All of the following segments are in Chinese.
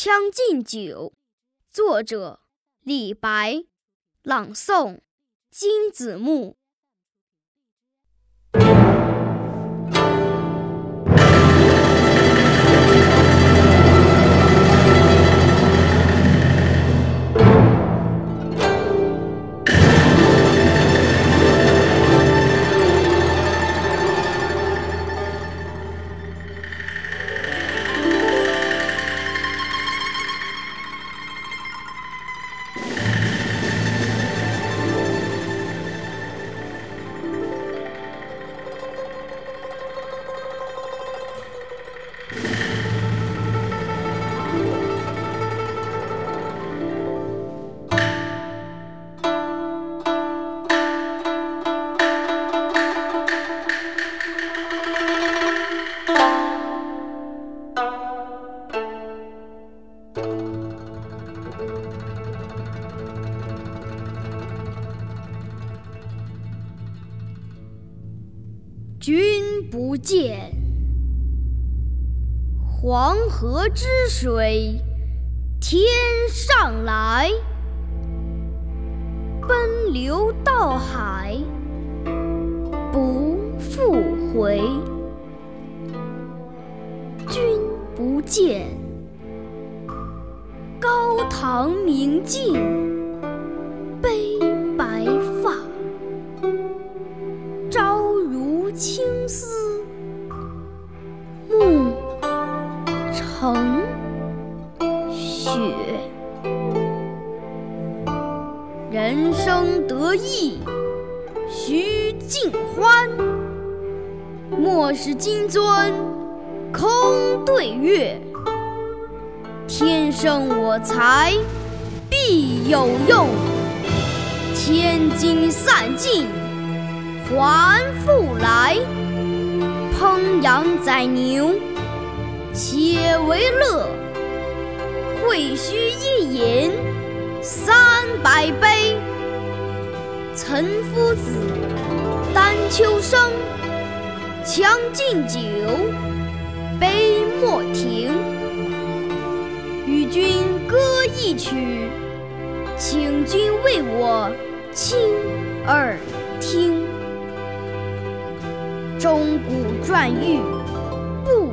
将进酒》，作者李白，朗诵金子木。君不见，黄河之水天上来，奔流到海不复回。君不见，高堂明镜成雪。人生得意须尽欢，莫使金樽空对月。天生我材必有用，千金散尽还复来。烹羊宰牛且为乐，会须一饮三百杯。岑夫子，丹丘生，将进酒，杯莫停。与君歌一曲，请君为我倾耳听。钟鼓馔玉不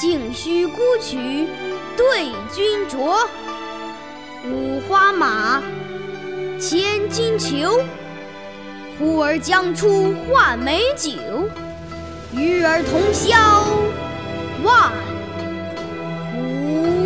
径须沽取对君酌。五花马千金裘呼儿将出换美酒与尔同销万古。